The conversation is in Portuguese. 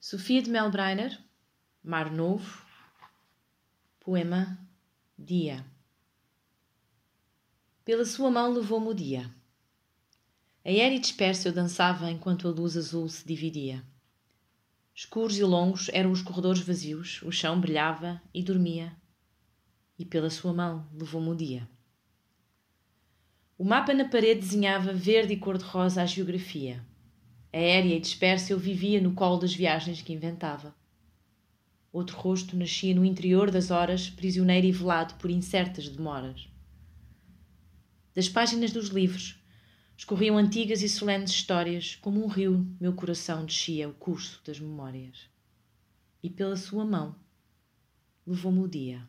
Sofia de Melbreiner, Mar Novo, poema Dia. Pela sua mão levou-me o dia. Aéreo e disperso eu dançava enquanto a luz azul se dividia. Escuros e longos eram os corredores vazios, o chão brilhava e dormia, e pela sua mão levou-me o dia. O mapa na parede desenhava verde e cor-de-rosa a geografia. Aérea e dispersa eu vivia no colo das viagens que inventava. Outro rosto nascia no interior das horas, prisioneiro e velado por incertas demoras. Das páginas dos livros escorriam antigas e solenes histórias, como um rio, meu coração descia o curso das memórias. E pela sua mão levou-me o dia.